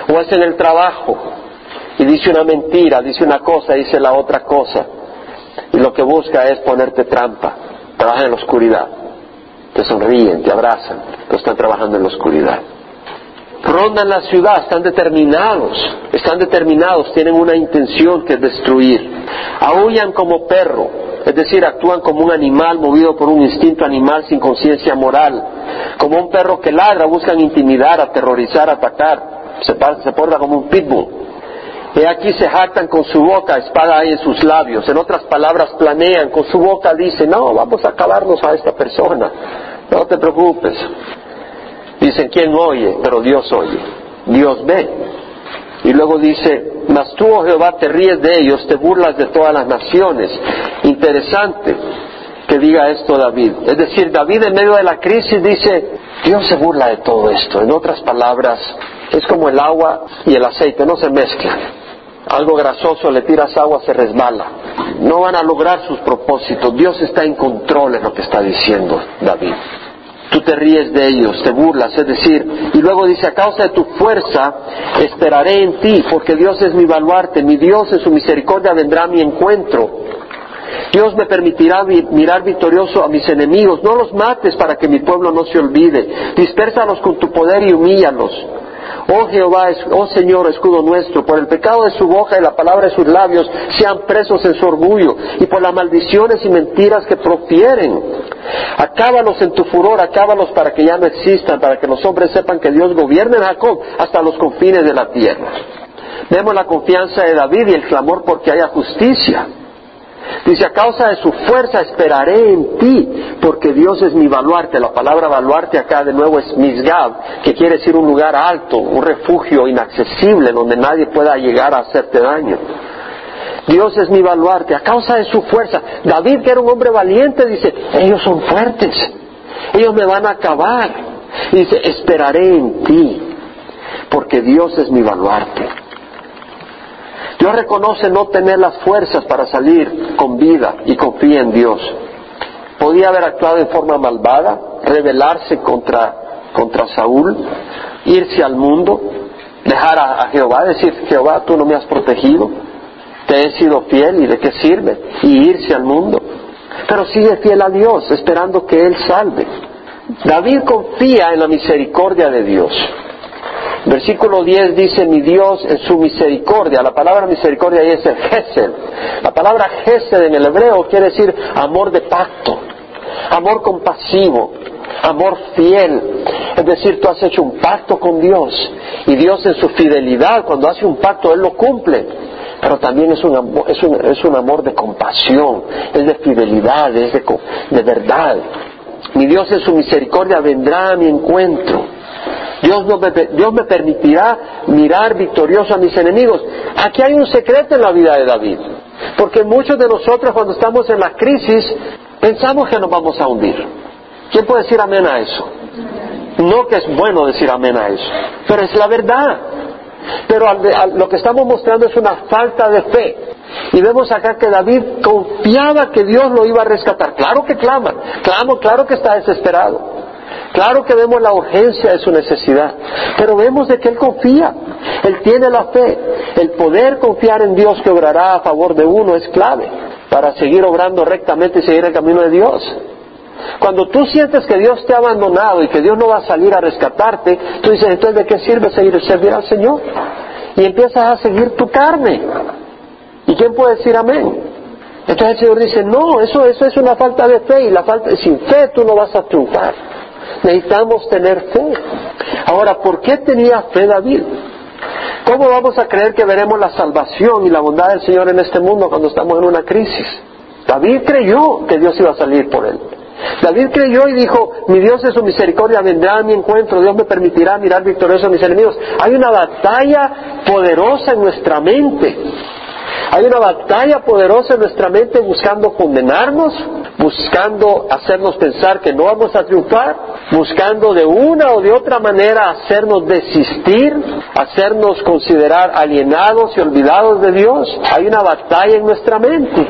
o es en el trabajo y dice una mentira, dice una cosa, dice la otra cosa, y lo que busca es ponerte trampa, trabaja en la oscuridad, te sonríen, te abrazan, pero están trabajando en la oscuridad. Rondan la ciudad, están determinados, están determinados, tienen una intención que es destruir. Aullan como perro, es decir, actúan como un animal movido por un instinto animal sin conciencia moral. Como un perro que ladra, buscan intimidar, aterrorizar, atacar. Se, se porta como un pitbull. Y aquí se jactan con su boca, espada hay en sus labios. En otras palabras, planean, con su boca dicen, no, vamos a acabarnos a esta persona. No te preocupes. Dicen, ¿quién oye? Pero Dios oye. Dios ve. Y luego dice, mas tú, oh Jehová, te ríes de ellos, te burlas de todas las naciones. Interesante que diga esto David. Es decir, David en medio de la crisis dice, Dios se burla de todo esto. En otras palabras, es como el agua y el aceite, no se mezclan. Algo grasoso, le tiras agua, se resbala. No van a lograr sus propósitos. Dios está en control en lo que está diciendo David tú te ríes de ellos, te burlas, es decir, y luego dice, a causa de tu fuerza esperaré en ti, porque Dios es mi baluarte, mi Dios en su misericordia vendrá a mi encuentro. Dios me permitirá mirar victorioso a mis enemigos, no los mates para que mi pueblo no se olvide, dispérsalos con tu poder y humíllalos. Oh Jehová, oh Señor, escudo nuestro, por el pecado de su boca y la palabra de sus labios sean presos en su orgullo y por las maldiciones y mentiras que profieren. Acábalos en tu furor, acábalos para que ya no existan, para que los hombres sepan que Dios gobierna en Jacob hasta los confines de la tierra. Vemos la confianza de David y el clamor porque haya justicia. Dice, a causa de su fuerza esperaré en ti, porque Dios es mi baluarte. La palabra baluarte acá de nuevo es misgab, que quiere decir un lugar alto, un refugio inaccesible donde nadie pueda llegar a hacerte daño. Dios es mi baluarte, a causa de su fuerza. David, que era un hombre valiente, dice, ellos son fuertes, ellos me van a acabar. dice, esperaré en ti, porque Dios es mi baluarte. Dios reconoce no tener las fuerzas para salir con vida y confía en Dios. Podía haber actuado en forma malvada, rebelarse contra, contra Saúl, irse al mundo, dejar a, Jehová, decir, Jehová, tú no me has protegido, te he sido fiel y de qué sirve, y irse al mundo. Pero sigue fiel a Dios, esperando que Él salve. David confía en la misericordia de Dios. Versículo 10 dice, mi Dios en su misericordia. La palabra misericordia ahí es el Gesed. La palabra Gesed en el hebreo quiere decir amor de pacto, amor compasivo, amor fiel. Es decir, tú has hecho un pacto con Dios y Dios en su fidelidad, cuando hace un pacto, Él lo cumple. Pero también es un, es un, es un amor de compasión, es de fidelidad, es de, de verdad. Mi Dios en su misericordia vendrá a mi encuentro Dios, me, permitirá mirar victorioso a mis enemigos. Aquí hay un secreto en la vida de David. Porque muchos de nosotros cuando estamos en la crisis pensamos que nos vamos a hundir. ¿Quién puede decir amén a eso? No que es bueno decir amén a eso, pero es la verdad. Pero lo que estamos mostrando es una falta de fe. Y vemos acá que David confiaba que Dios lo iba a rescatar. Claro que clama, clamo, claro que está desesperado. Claro que vemos la urgencia de su necesidad, pero vemos de que Él confía, Él tiene la fe. El poder confiar en Dios que obrará a favor de uno es clave para seguir obrando rectamente y seguir el camino de Dios. Cuando tú sientes que Dios te ha abandonado y que Dios no va a salir a rescatarte, tú dices, entonces ¿de qué sirve seguir, servir al Señor? Y empiezas a seguir tu carne. ¿Y quién puede decir amén? Entonces el Señor dice, no, eso, eso es una falta de fe y la falta, sin fe tú no vas a triunfar. Necesitamos tener fe. Ahora, ¿por qué tenía fe David? ¿Cómo vamos a creer que veremos la salvación y la bondad del Señor en este mundo cuando estamos en una crisis? David creyó que Dios iba a salir por él. David creyó y dijo, mi Dios es su misericordia, vendrá a mi encuentro, Dios me permitirá mirar victorioso a mis enemigos. Hay una batalla poderosa en nuestra mente hay una batalla poderosa en nuestra mente buscando condenarnos, buscando hacernos pensar que no vamos a triunfar, buscando de una o de otra manera hacernos desistir, hacernos considerar alienados y olvidados de Dios. Hay una batalla en nuestra mente.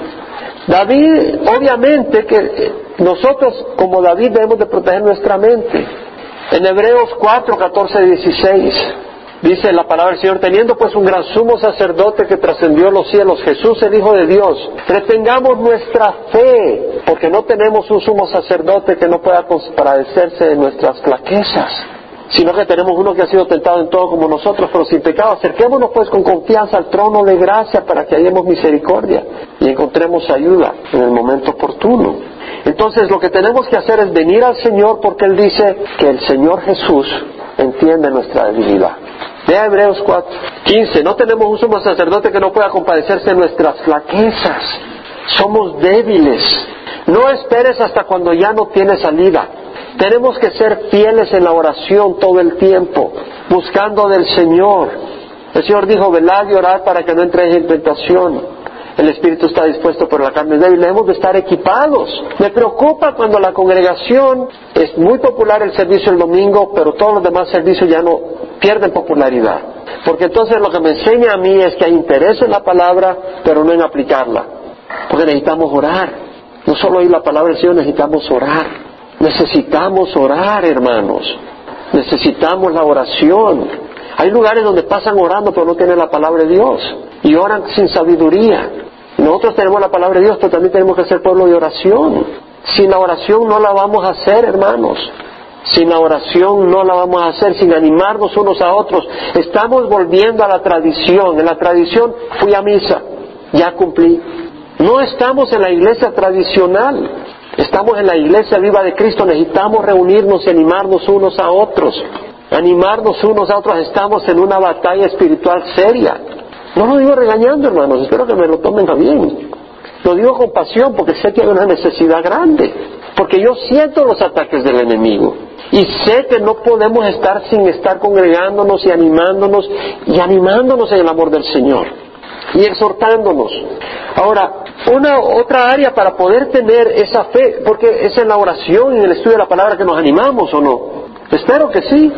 David, obviamente que nosotros como David debemos de proteger nuestra mente. En Hebreos 4, 14, 16 Dice la palabra del Señor, teniendo pues un gran sumo sacerdote que trascendió los cielos, Jesús el Hijo de Dios, retengamos nuestra fe, porque no tenemos un sumo sacerdote que no pueda compadecerse de nuestras flaquezas, sino que tenemos uno que ha sido tentado en todo como nosotros, pero sin pecado. Acerquémonos pues con confianza al trono de gracia para que hallemos misericordia y encontremos ayuda en el momento oportuno. Entonces lo que tenemos que hacer es venir al Señor porque Él dice que el Señor Jesús entiende nuestra debilidad. Vea Hebreos 4, 15. No tenemos un sumo sacerdote que no pueda compadecerse de nuestras flaquezas. Somos débiles. No esperes hasta cuando ya no tiene salida. Tenemos que ser fieles en la oración todo el tiempo, buscando del Señor. El Señor dijo, velad y orad para que no entréis en tentación el espíritu está dispuesto, pero la carne es débil. Debemos de estar equipados. Me preocupa cuando la congregación es muy popular el servicio el domingo, pero todos los demás servicios ya no pierden popularidad. Porque entonces lo que me enseña a mí es que hay interés en la palabra, pero no en aplicarla. Porque necesitamos orar. No solo oír la palabra del Señor, necesitamos orar. Necesitamos orar, hermanos. Necesitamos la oración. Hay lugares donde pasan orando, pero no tienen la palabra de Dios. Y oran sin sabiduría. Nosotros tenemos la palabra de Dios, pero también tenemos que ser pueblo de oración. Sin la oración no la vamos a hacer, hermanos. Sin la oración no la vamos a hacer, sin animarnos unos a otros. Estamos volviendo a la tradición. En la tradición fui a misa, ya cumplí. No estamos en la iglesia tradicional. Estamos en la iglesia viva de Cristo. Necesitamos reunirnos y animarnos unos a otros. Animarnos unos a otros. Estamos en una batalla espiritual seria. No lo digo regañando, hermanos, espero que me lo tomen a bien. Lo digo con pasión porque sé que hay una necesidad grande, porque yo siento los ataques del enemigo y sé que no podemos estar sin estar congregándonos y animándonos y animándonos en el amor del Señor y exhortándonos. Ahora, una otra área para poder tener esa fe, porque es en la oración y en el estudio de la palabra que nos animamos o no. Espero que sí.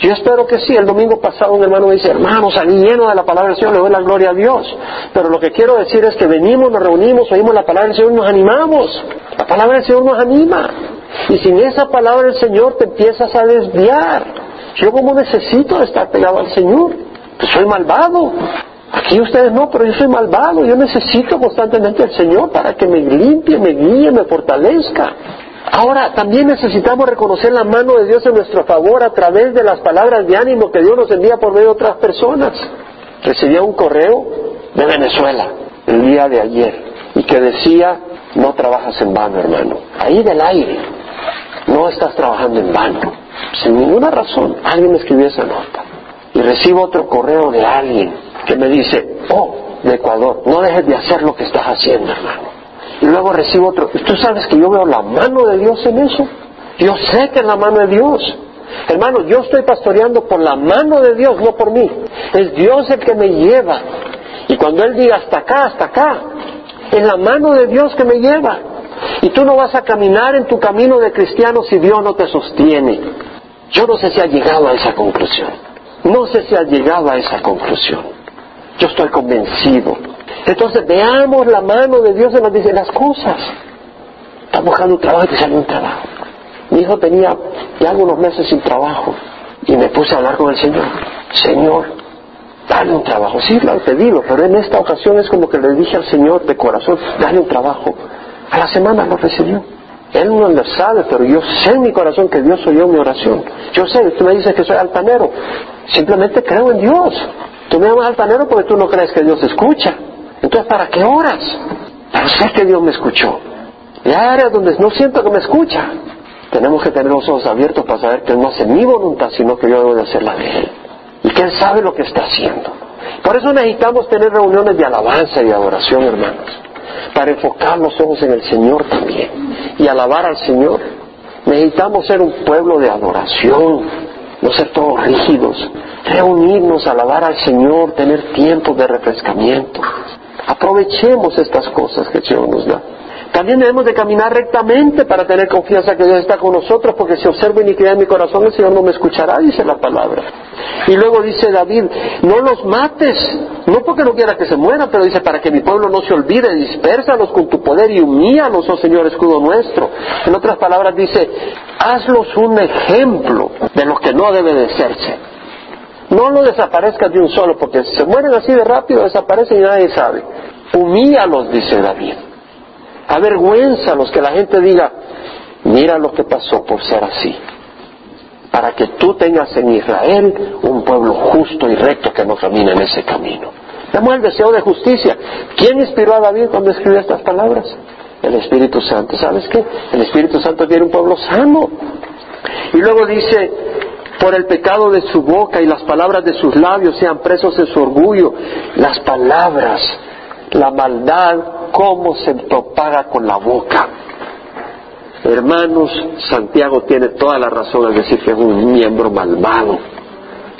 Yo espero que sí. El domingo pasado un hermano me dice, hermano, salí lleno de la palabra del Señor, le doy la gloria a Dios. Pero lo que quiero decir es que venimos, nos reunimos, oímos la palabra del Señor y nos animamos. La palabra del Señor nos anima. Y sin esa palabra del Señor te empiezas a desviar. Yo como necesito estar pegado al Señor. Pues soy malvado. Aquí ustedes no, pero yo soy malvado. Yo necesito constantemente al Señor para que me limpie, me guíe, me fortalezca. Ahora, también necesitamos reconocer la mano de Dios en nuestro favor a través de las palabras de ánimo que Dios nos envía por medio de otras personas. Recibía un correo de Venezuela el día de ayer y que decía, no trabajas en vano, hermano. Ahí del aire, no estás trabajando en vano. Sin ninguna razón, alguien me escribió esa nota. Y recibo otro correo de alguien que me dice, oh, de Ecuador, no dejes de hacer lo que estás haciendo, hermano y luego recibo otro. ¿Y tú sabes que yo veo la mano de Dios en eso? Yo sé que es la mano de Dios. Hermano, yo estoy pastoreando por la mano de Dios, no por mí. Es Dios el que me lleva. Y cuando Él diga hasta acá, hasta acá, es la mano de Dios que me lleva. Y tú no vas a caminar en tu camino de cristiano si Dios no te sostiene. Yo no sé si ha llegado a esa conclusión. No sé si ha llegado a esa conclusión. Yo estoy convencido entonces veamos la mano de Dios en las, en las cosas. Está buscando un trabajo y te sale un trabajo. Mi hijo tenía ya algunos meses sin trabajo y me puse a hablar con el Señor. Señor, dale un trabajo. Sí, lo he pedido, pero en esta ocasión es como que le dije al Señor de corazón, dale un trabajo. A la semana lo recibió. Él no lo sabe, pero yo sé en mi corazón que Dios oyó mi oración. Yo sé, tú me dices que soy altanero. Simplemente creo en Dios. Tú me llamas altanero porque tú no crees que Dios escucha. Entonces, ¿para qué oras? Para sé que Dios me escuchó. Y hay áreas donde no siento que me escucha. Tenemos que tener los ojos abiertos para saber que no hace mi voluntad, sino que yo debo de hacer la de Él. Y que Él sabe lo que está haciendo. Por eso necesitamos tener reuniones de alabanza y adoración, hermanos. Para enfocar los ojos en el Señor también. Y alabar al Señor. Necesitamos ser un pueblo de adoración. No ser todos rígidos. Reunirnos, alabar al Señor, tener tiempos de refrescamiento. Aprovechemos estas cosas que el Señor nos da. También debemos de caminar rectamente para tener confianza que Dios está con nosotros, porque si observo iniquidad en mi corazón, el Señor no me escuchará, dice la palabra. Y luego dice David, no los mates, no porque no quiera que se mueran, pero dice, para que mi pueblo no se olvide, dispersalos con tu poder y humíalos, oh Señor, escudo nuestro. En otras palabras dice, hazlos un ejemplo de lo que no debe de serse. No lo desaparezcas de un solo, porque si se mueren así de rápido, desaparecen y nadie sabe. Humíalos, dice David. Avergüenzalos, que la gente diga, mira lo que pasó por ser así. Para que tú tengas en Israel un pueblo justo y recto que no camine en ese camino. Tenemos el deseo de justicia. ¿Quién inspiró a David cuando escribió estas palabras? El Espíritu Santo. ¿Sabes qué? El Espíritu Santo quiere un pueblo sano. Y luego dice, por el pecado de su boca y las palabras de sus labios sean presos en su orgullo. Las palabras, la maldad, cómo se propaga con la boca. Hermanos, Santiago tiene toda la razón al decir que es un miembro malvado.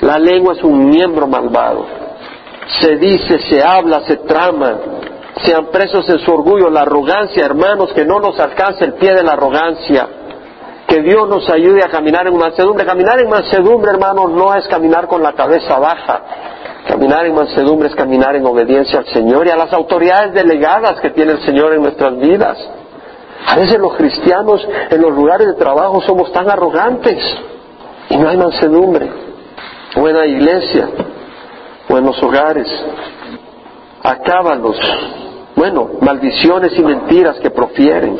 La lengua es un miembro malvado. Se dice, se habla, se trama, sean presos en su orgullo, la arrogancia, hermanos, que no nos alcance el pie de la arrogancia. Que Dios nos ayude a caminar en mansedumbre. Caminar en mansedumbre, hermanos, no es caminar con la cabeza baja. Caminar en mansedumbre es caminar en obediencia al Señor y a las autoridades delegadas que tiene el Señor en nuestras vidas. A veces los cristianos en los lugares de trabajo somos tan arrogantes y no hay mansedumbre. La iglesia, o en los hogares. Acábalos. Bueno, maldiciones y mentiras que profieren.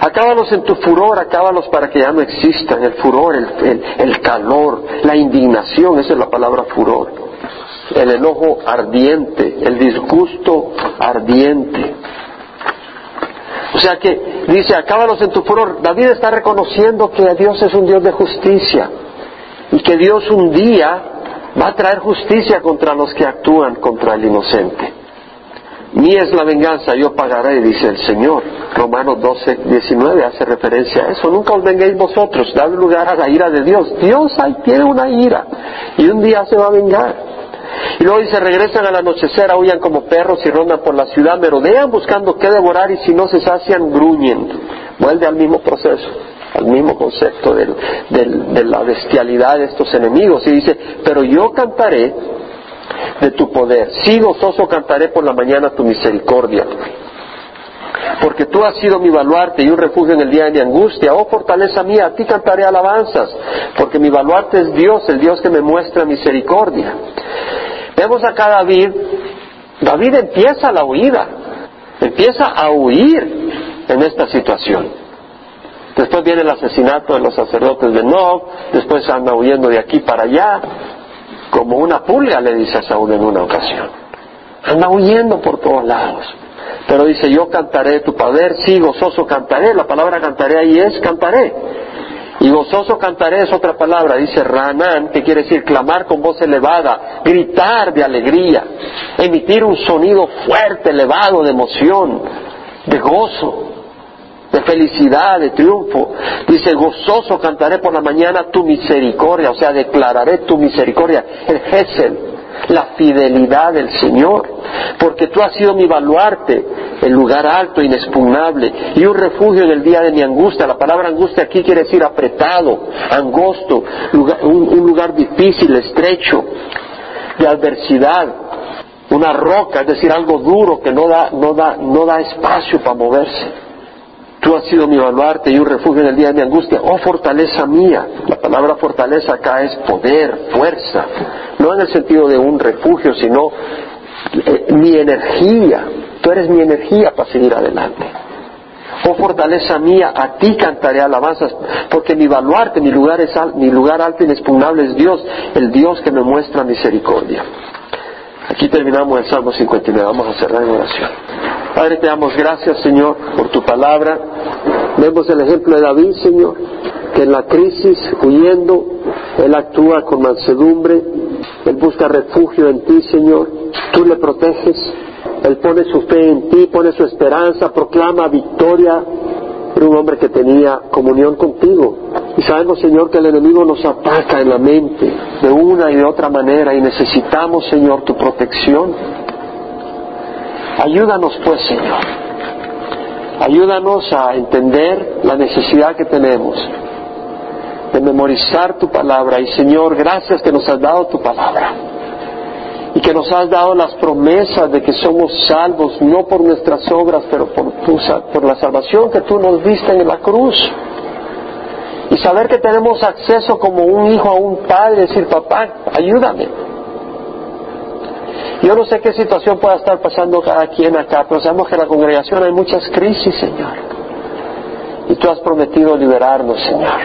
Acábalos en tu furor, acábalos para que ya no existan. El furor, el, el calor, la indignación, esa es la palabra furor. El enojo ardiente, el disgusto ardiente. O sea que dice, acábalos en tu furor. David está reconociendo que Dios es un Dios de justicia y que Dios un día va a traer justicia contra los que actúan contra el inocente. Mía es la venganza, yo pagaré, dice el Señor. Romanos 12, 19 hace referencia a eso. Nunca os vengáis vosotros, dad lugar a la ira de Dios. Dios ahí tiene una ira y un día se va a vengar. Y luego dice, regresan al anochecer, aullan como perros y rondan por la ciudad, merodean buscando qué devorar y si no se sacian, gruñen. Vuelve al mismo proceso, al mismo concepto de la bestialidad de estos enemigos. Y dice, pero yo cantaré de tu poder. Sí, gozoso cantaré por la mañana tu misericordia. Porque tú has sido mi baluarte y un refugio en el día de mi angustia. Oh fortaleza mía, a ti cantaré alabanzas, porque mi baluarte es Dios, el Dios que me muestra misericordia. Vemos acá a David, David empieza la huida, empieza a huir en esta situación. Después viene el asesinato de los sacerdotes de Nob, después anda huyendo de aquí para allá, como una pulga, le dice a Saúl en una ocasión. Anda huyendo por todos lados. Pero dice, yo cantaré tu poder, sí, gozoso cantaré. La palabra cantaré ahí es cantaré. Y gozoso cantaré es otra palabra, dice Ranán, que quiere decir clamar con voz elevada, gritar de alegría, emitir un sonido fuerte, elevado, de emoción, de gozo de felicidad, de triunfo. Dice, gozoso cantaré por la mañana tu misericordia, o sea, declararé tu misericordia, el Gesel, la fidelidad del Señor, porque tú has sido mi baluarte, el lugar alto, inexpugnable, y un refugio en el día de mi angustia. La palabra angustia aquí quiere decir apretado, angosto, un, un lugar difícil, estrecho, de adversidad, una roca, es decir, algo duro que no da, no da, no da espacio para moverse. Tú has sido mi baluarte y un refugio en el día de mi angustia. Oh fortaleza mía. La palabra fortaleza acá es poder, fuerza. No en el sentido de un refugio, sino eh, mi energía. Tú eres mi energía para seguir adelante. Oh fortaleza mía, a ti cantaré alabanzas, porque mi baluarte, mi lugar, es mi lugar alto e inexpugnable es Dios, el Dios que me muestra misericordia. Aquí terminamos el Salmo 59. Vamos a cerrar en oración. Padre, te damos gracias, Señor, por tu palabra. Vemos el ejemplo de David, Señor, que en la crisis, huyendo, Él actúa con mansedumbre, Él busca refugio en ti, Señor. Tú le proteges, Él pone su fe en ti, pone su esperanza, proclama victoria. Era un hombre que tenía comunión contigo. Y sabemos, Señor, que el enemigo nos ataca en la mente de una y de otra manera y necesitamos, Señor, tu protección. Ayúdanos, pues, Señor. Ayúdanos a entender la necesidad que tenemos de memorizar tu palabra. Y, Señor, gracias que nos has dado tu palabra. Y que nos has dado las promesas de que somos salvos, no por nuestras obras, pero por, tu, por la salvación que tú nos diste en la cruz. Saber que tenemos acceso como un hijo a un padre, decir, papá, ayúdame. Yo no sé qué situación pueda estar pasando cada quien acá, pero sabemos que en la congregación hay muchas crisis, Señor. Y tú has prometido liberarnos, Señor.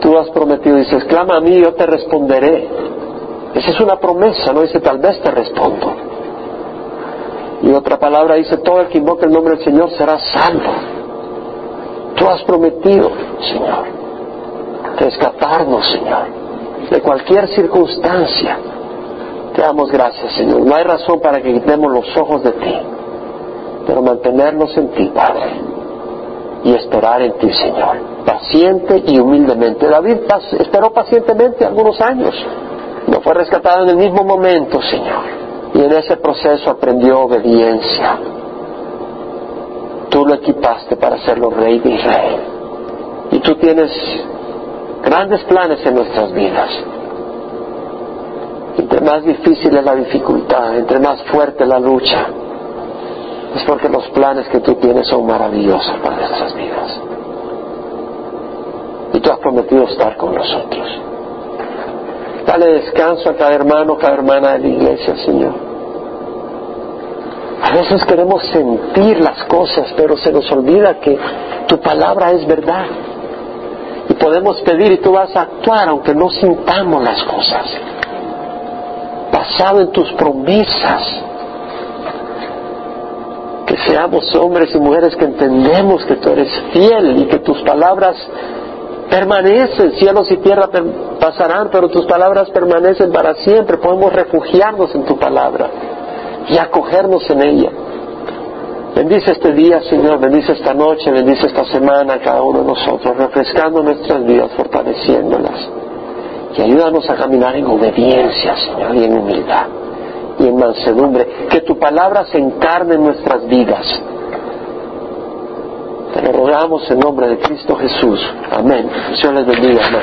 Tú has prometido, dices, clama a mí, yo te responderé. Esa es una promesa, no dice, tal vez te respondo. Y otra palabra dice, todo el que invoque el nombre del Señor será salvo. Tú has prometido, Señor, rescatarnos, Señor, de cualquier circunstancia. Te damos gracias, Señor. No hay razón para que quitemos los ojos de ti, pero mantenernos en ti, Padre, y esperar en ti, Señor, paciente y humildemente. David esperó pacientemente algunos años. No fue rescatado en el mismo momento, Señor. Y en ese proceso aprendió obediencia. Equipaste para hacerlo rey de Israel. Y tú tienes grandes planes en nuestras vidas. Entre más difícil es la dificultad, entre más fuerte la lucha, es porque los planes que tú tienes son maravillosos para nuestras vidas. Y tú has prometido estar con nosotros. Dale descanso a cada hermano, cada hermana de la iglesia, Señor. A veces queremos sentir las cosas, pero se nos olvida que tu palabra es verdad. Y podemos pedir y tú vas a actuar aunque no sintamos las cosas. Basado en tus promesas. Que seamos hombres y mujeres que entendemos que tú eres fiel y que tus palabras permanecen, cielos y tierra pasarán, pero tus palabras permanecen para siempre. Podemos refugiarnos en tu palabra y acogernos en ella. Bendice este día, Señor, bendice esta noche, bendice esta semana a cada uno de nosotros, refrescando nuestras vidas, fortaleciéndolas. Y ayúdanos a caminar en obediencia, Señor, y en humildad, y en mansedumbre. Que tu palabra se encarne en nuestras vidas. Te lo rogamos en nombre de Cristo Jesús. Amén. Señor les bendiga, amén.